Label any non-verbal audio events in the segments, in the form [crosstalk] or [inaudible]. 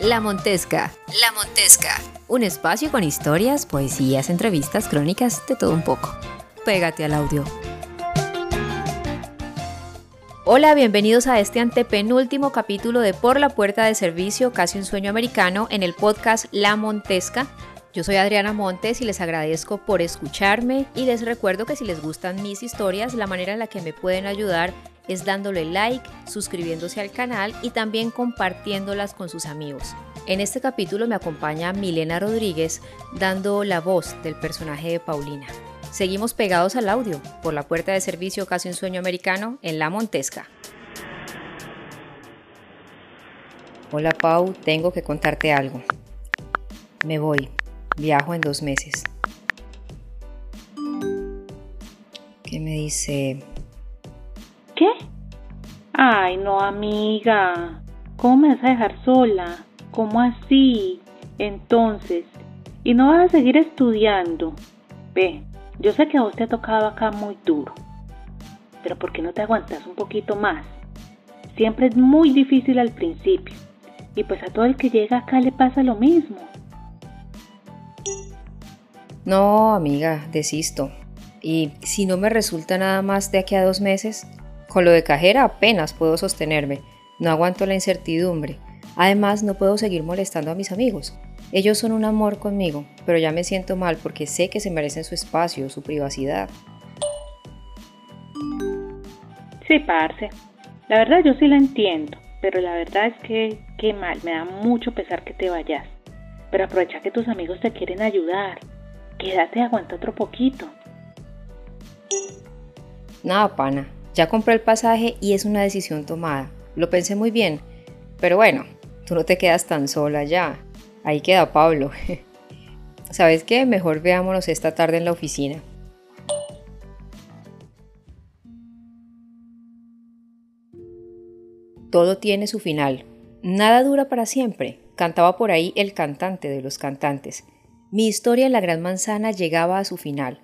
La Montesca. La Montesca. Un espacio con historias, poesías, entrevistas, crónicas, de todo un poco. Pégate al audio. Hola, bienvenidos a este antepenúltimo capítulo de Por la Puerta de Servicio, casi un sueño americano, en el podcast La Montesca. Yo soy Adriana Montes y les agradezco por escucharme y les recuerdo que si les gustan mis historias, la manera en la que me pueden ayudar es dándole like, suscribiéndose al canal y también compartiéndolas con sus amigos. En este capítulo me acompaña Milena Rodríguez dando la voz del personaje de Paulina. Seguimos pegados al audio por la puerta de servicio Casi un sueño americano en La Montesca. Hola Pau, tengo que contarte algo. Me voy, viajo en dos meses. ¿Qué me dice? ¿Qué? Ay, no, amiga. ¿Cómo me vas a dejar sola? ¿Cómo así? Entonces, ¿y no vas a seguir estudiando? Ve, yo sé que a vos te ha tocado acá muy duro, pero ¿por qué no te aguantas un poquito más? Siempre es muy difícil al principio, y pues a todo el que llega acá le pasa lo mismo. No, amiga, desisto. Y si no me resulta nada más de aquí a dos meses, con lo de cajera apenas puedo sostenerme. No aguanto la incertidumbre. Además, no puedo seguir molestando a mis amigos. Ellos son un amor conmigo, pero ya me siento mal porque sé que se merecen su espacio, su privacidad. Sí, parce. La verdad yo sí la entiendo, pero la verdad es que qué mal, me da mucho pesar que te vayas. Pero aprovecha que tus amigos te quieren ayudar. Quédate, aguanta otro poquito. Nada, pana. Ya compré el pasaje y es una decisión tomada. Lo pensé muy bien. Pero bueno, tú no te quedas tan sola ya. Ahí queda Pablo. [laughs] ¿Sabes qué? Mejor veámonos esta tarde en la oficina. Todo tiene su final. Nada dura para siempre, cantaba por ahí el cantante de los cantantes. Mi historia en la Gran Manzana llegaba a su final,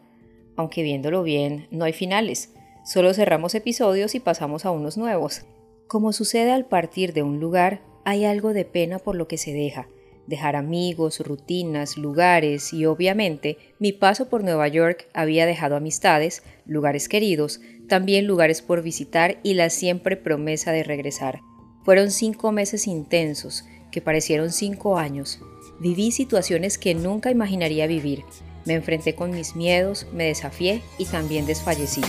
aunque viéndolo bien, no hay finales, solo cerramos episodios y pasamos a unos nuevos. Como sucede al partir de un lugar, hay algo de pena por lo que se deja, dejar amigos, rutinas, lugares y obviamente mi paso por Nueva York había dejado amistades, lugares queridos, también lugares por visitar y la siempre promesa de regresar. Fueron cinco meses intensos, que parecieron cinco años. Viví situaciones que nunca imaginaría vivir. Me enfrenté con mis miedos, me desafié y también desfallecí.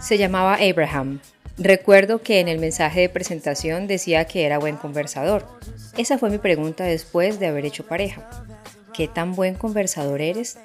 Se llamaba Abraham, Recuerdo que en el mensaje de presentación decía que era buen conversador. Esa fue mi pregunta después de haber hecho pareja. ¿Qué tan buen conversador eres?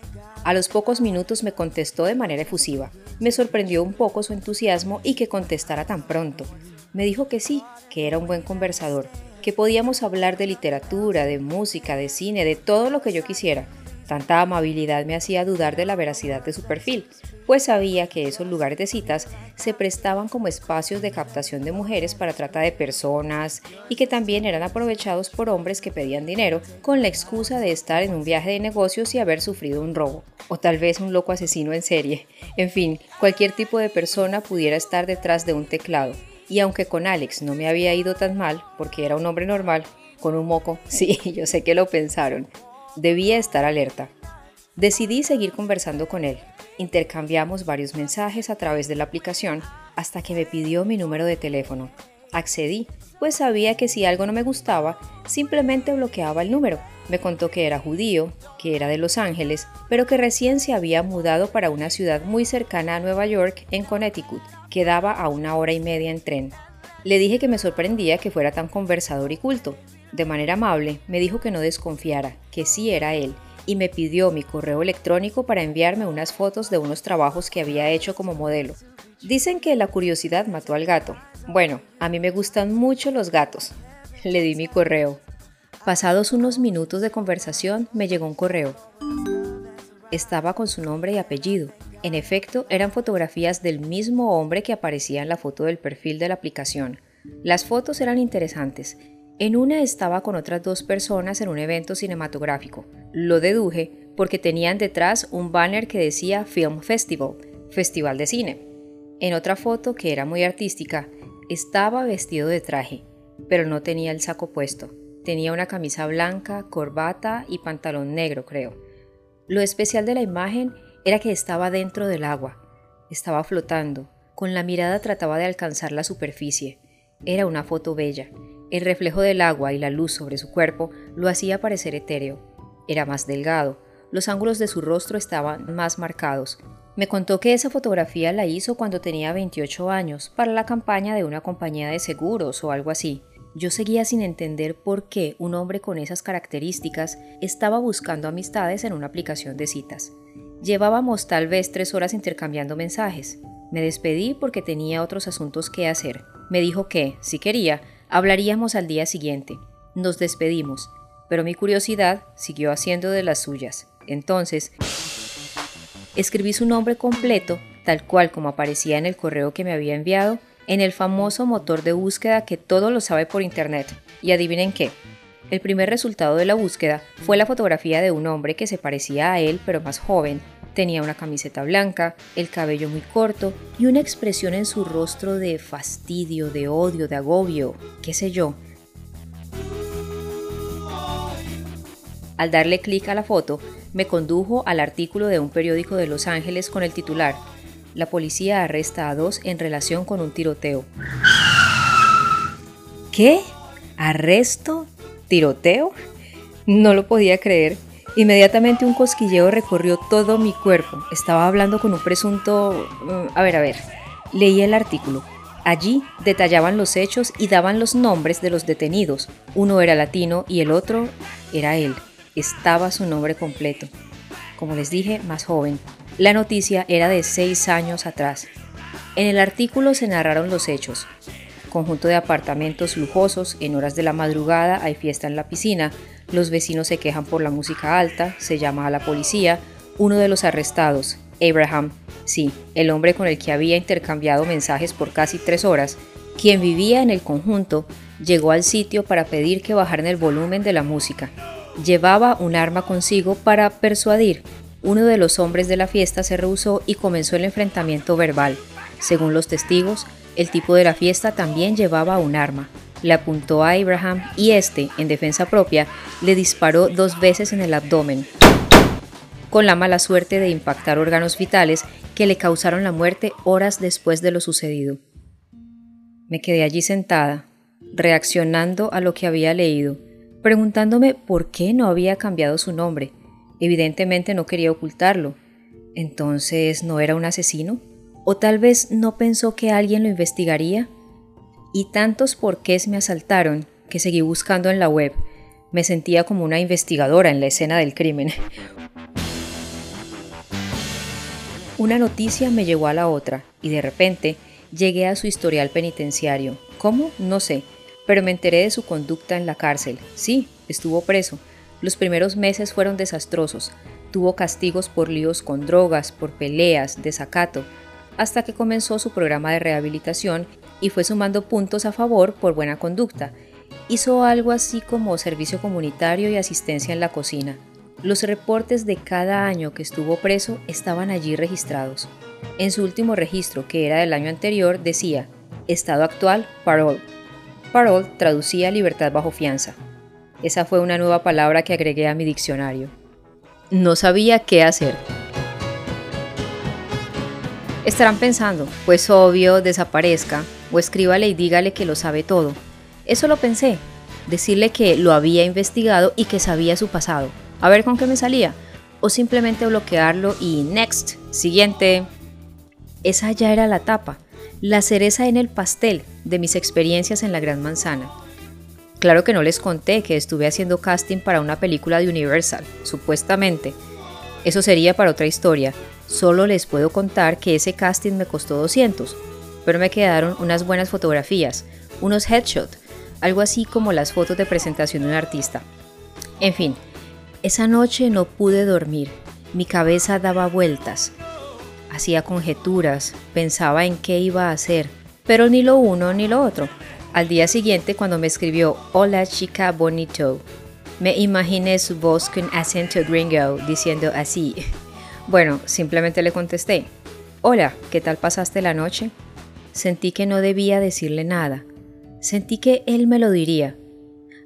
A los pocos minutos me contestó de manera efusiva. Me sorprendió un poco su entusiasmo y que contestara tan pronto. Me dijo que sí, que era un buen conversador, que podíamos hablar de literatura, de música, de cine, de todo lo que yo quisiera, Tanta amabilidad me hacía dudar de la veracidad de su perfil, pues sabía que esos lugares de citas se prestaban como espacios de captación de mujeres para trata de personas y que también eran aprovechados por hombres que pedían dinero con la excusa de estar en un viaje de negocios y haber sufrido un robo, o tal vez un loco asesino en serie. En fin, cualquier tipo de persona pudiera estar detrás de un teclado. Y aunque con Alex no me había ido tan mal, porque era un hombre normal, con un moco, [laughs] sí, yo sé que lo pensaron, Debía estar alerta. Decidí seguir conversando con él. Intercambiamos varios mensajes a través de la aplicación hasta que me pidió mi número de teléfono. Accedí, pues sabía que si algo no me gustaba, simplemente bloqueaba el número. Me contó que era judío, que era de Los Ángeles, pero que recién se había mudado para una ciudad muy cercana a Nueva York, en Connecticut, que daba a una hora y media en tren. Le dije que me sorprendía que fuera tan conversador y culto, de manera amable, me dijo que no desconfiara, que sí era él, y me pidió mi correo electrónico para enviarme unas fotos de unos trabajos que había hecho como modelo. Dicen que la curiosidad mató al gato. Bueno, a mí me gustan mucho los gatos. [laughs] Le di mi correo. Pasados unos minutos de conversación, me llegó un correo. Estaba con su nombre y apellido. En efecto, eran fotografías del mismo hombre que aparecía en la foto del perfil de la aplicación. Las fotos eran interesantes en una estaba con otras dos personas en un evento cinematográfico. Lo deduje porque tenían detrás un banner que decía Film Festival, Festival de Cine. En otra foto, que era muy artística, estaba vestido de traje. pero no tenía el saco puesto. Tenía una camisa blanca, corbata y pantalón negro, creo. Lo especial de la imagen era que estaba dentro del agua. Estaba flotando. Con la mirada trataba de alcanzar la superficie. Era una foto bella. El reflejo del agua y la luz sobre su cuerpo lo hacía parecer etéreo. Era más delgado. Los ángulos de su rostro estaban más marcados. Me contó que esa fotografía la hizo cuando tenía 28 años, para la campaña de una compañía de seguros o algo así. Yo seguía sin entender por qué un hombre con esas características estaba buscando amistades en una aplicación de citas. Llevábamos tal vez tres horas intercambiando mensajes. Me despedí porque tenía otros asuntos que hacer. Me dijo que, si quería, hablaríamos al día siguiente. Nos despedimos, pero mi curiosidad siguió haciendo de las suyas. Entonces, escribí su nombre completo, tal cual como aparecía en el correo que me había enviado, en el famoso motor de búsqueda que todo lo sabe por internet. Y adivinen qué. El primer resultado de la búsqueda fue la fotografía de un hombre que se parecía a él pero más joven. Tenía una camiseta blanca, el cabello muy corto y una expresión en su rostro de fastidio, de odio, de agobio, qué sé yo. Al darle clic a la foto, me condujo al artículo de un periódico de Los Ángeles con el titular la policía arresta a dos en relación con un tiroteo. ¿Qué? ¿Arresto? ¿Tiroteo? No lo podía creer. Inmediatamente un cosquilleo recorrió todo mi cuerpo. Estaba hablando con un presunto... Mm, a ver, a ver. Leí el artículo. Allí detallaban los hechos y daban los nombres de los detenidos. Uno era latino y el otro era él. Estaba su nombre completo. Como les dije, más joven. La noticia era de seis años atrás. En el artículo se narraron los hechos. Conjunto de apartamentos lujosos, en horas de la madrugada hay fiesta en la piscina, los vecinos se quejan por la música alta, se llama a la policía, uno de los arrestados, Abraham, sí, el hombre con el que había intercambiado mensajes por casi tres horas, quien vivía en el conjunto, llegó al sitio para pedir que bajaran el volumen de la música. Llevaba un arma consigo para persuadir, uno de los hombres de la fiesta se rehusó y comenzó el enfrentamiento verbal. Según los testigos, el tipo de la fiesta también llevaba un arma. Le apuntó a Abraham y este, en defensa propia, le disparó dos veces en el abdomen, con la mala suerte de impactar órganos vitales que le causaron la muerte horas después de lo sucedido. Me quedé allí sentada, reaccionando a lo que había leído, preguntándome por qué no había cambiado su nombre, Evidentemente no quería ocultarlo. Entonces, ¿no era un asesino? ¿O tal vez no pensó que alguien lo investigaría? Y tantos porqués me asaltaron que seguí buscando en la web. Me sentía como una investigadora en la escena del crimen. Una noticia me llevó a la otra y de repente llegué a su historial penitenciario. ¿Cómo? No sé, pero me enteré de su conducta en la cárcel. Sí, estuvo preso, los primeros meses fueron desastrosos. Tuvo castigos por líos con drogas, por peleas, desacato, hasta que comenzó su programa de rehabilitación y fue sumando puntos a favor por buena conducta. Hizo algo así como servicio comunitario y asistencia en la cocina. Los reportes de cada año que estuvo preso estaban allí registrados. En su último registro, que era del año anterior, decía, Estado actual, parole. Parole traducía libertad bajo fianza. Esa fue una nueva palabra que agregué a mi diccionario. No sabía qué hacer. Estarán pensando, pues obvio, desaparezca, o escríbale y dígale que lo sabe todo. Eso lo pensé, decirle que lo había investigado y que sabía su pasado, a ver con qué me salía, o simplemente bloquearlo y next, siguiente. Esa ya era la tapa, la cereza en el pastel de mis experiencias en la Gran Manzana. Claro que no les conté que estuve haciendo casting para una película de Universal, supuestamente. Eso sería para otra historia. Solo les puedo contar que ese casting me costó 200, pero me quedaron unas buenas fotografías, unos headshots, algo así como las fotos de presentación de un artista. En fin, esa noche no pude dormir, mi cabeza daba vueltas, hacía conjeturas, pensaba en qué iba a hacer, pero ni lo uno ni lo otro. Al día siguiente, cuando me escribió Hola chica bonito, me imaginé su voz con acento gringo diciendo así. Bueno, simplemente le contesté. Hola, ¿qué tal pasaste la noche? Sentí que no debía decirle nada. Sentí que él me lo diría.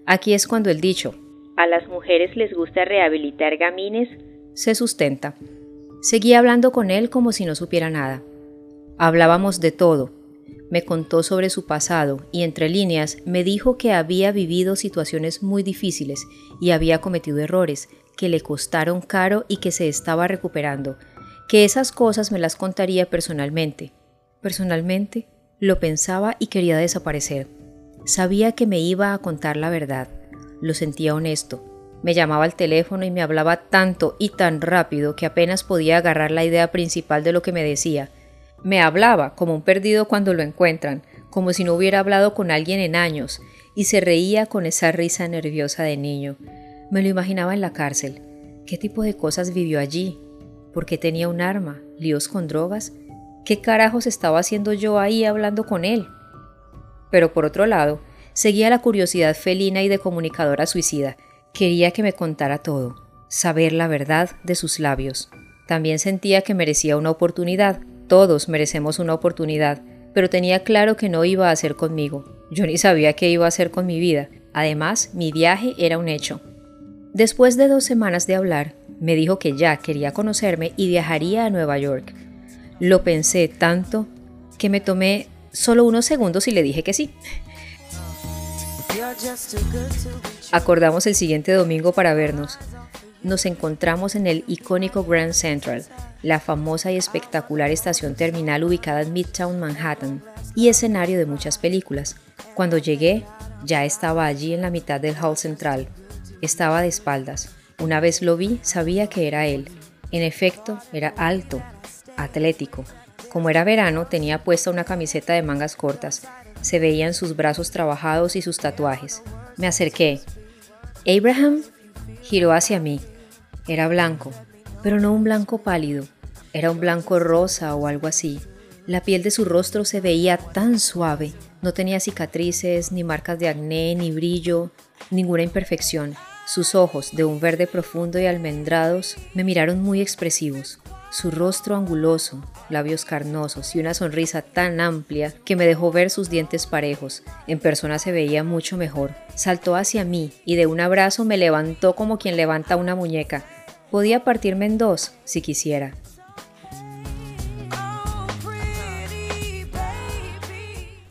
Aquí es cuando el dicho, a las mujeres les gusta rehabilitar gamines, se sustenta. Seguí hablando con él como si no supiera nada. Hablábamos de todo. Me contó sobre su pasado y entre líneas me dijo que había vivido situaciones muy difíciles y había cometido errores que le costaron caro y que se estaba recuperando, que esas cosas me las contaría personalmente. Personalmente, lo pensaba y quería desaparecer. Sabía que me iba a contar la verdad. Lo sentía honesto. Me llamaba al teléfono y me hablaba tanto y tan rápido que apenas podía agarrar la idea principal de lo que me decía. Me hablaba como un perdido cuando lo encuentran, como si no hubiera hablado con alguien en años, y se reía con esa risa nerviosa de niño. Me lo imaginaba en la cárcel. ¿Qué tipo de cosas vivió allí? ¿Por qué tenía un arma? ¿Líos con drogas? ¿Qué carajos estaba haciendo yo ahí hablando con él? Pero por otro lado, seguía la curiosidad felina y de comunicadora suicida. Quería que me contara todo, saber la verdad de sus labios. También sentía que merecía una oportunidad. Todos merecemos una oportunidad, pero tenía claro que no iba a hacer conmigo. Yo ni sabía qué iba a hacer con mi vida. Además, mi viaje era un hecho. Después de dos semanas de hablar, me dijo que ya quería conocerme y viajaría a Nueva York. Lo pensé tanto que me tomé solo unos segundos y le dije que sí. Acordamos el siguiente domingo para vernos. Nos encontramos en el icónico Grand Central, la famosa y espectacular estación terminal ubicada en Midtown Manhattan y escenario de muchas películas. Cuando llegué, ya estaba allí en la mitad del hall central, estaba de espaldas. Una vez lo vi, sabía que era él. En efecto, era alto, atlético. Como era verano, tenía puesta una camiseta de mangas cortas. Se veían sus brazos trabajados y sus tatuajes. Me acerqué. Abraham giró hacia mí. Era blanco, pero no un blanco pálido. Era un blanco rosa o algo así. La piel de su rostro se veía tan suave. No tenía cicatrices, ni marcas de acné, ni brillo, ninguna imperfección. Sus ojos, de un verde profundo y almendrados, me miraron muy expresivos. Su rostro anguloso, labios carnosos y una sonrisa tan amplia que me dejó ver sus dientes parejos. En persona se veía mucho mejor. Saltó hacia mí y de un abrazo me levantó como quien levanta una muñeca. Podía partirme en dos si quisiera.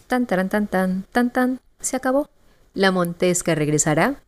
Tan tan tan tan tan tan se acabó. La Montesca regresará